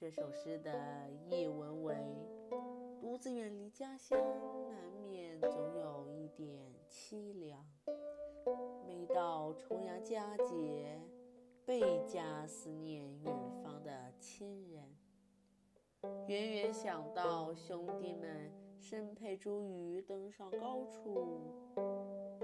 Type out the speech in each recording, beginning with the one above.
这首诗的译文为：独自远离家乡，难免总有一点凄凉。每到重阳佳节，倍加思念远方的亲人。远远想到兄弟们身佩茱萸登上高处，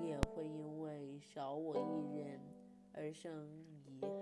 也会因为少我一人而生遗憾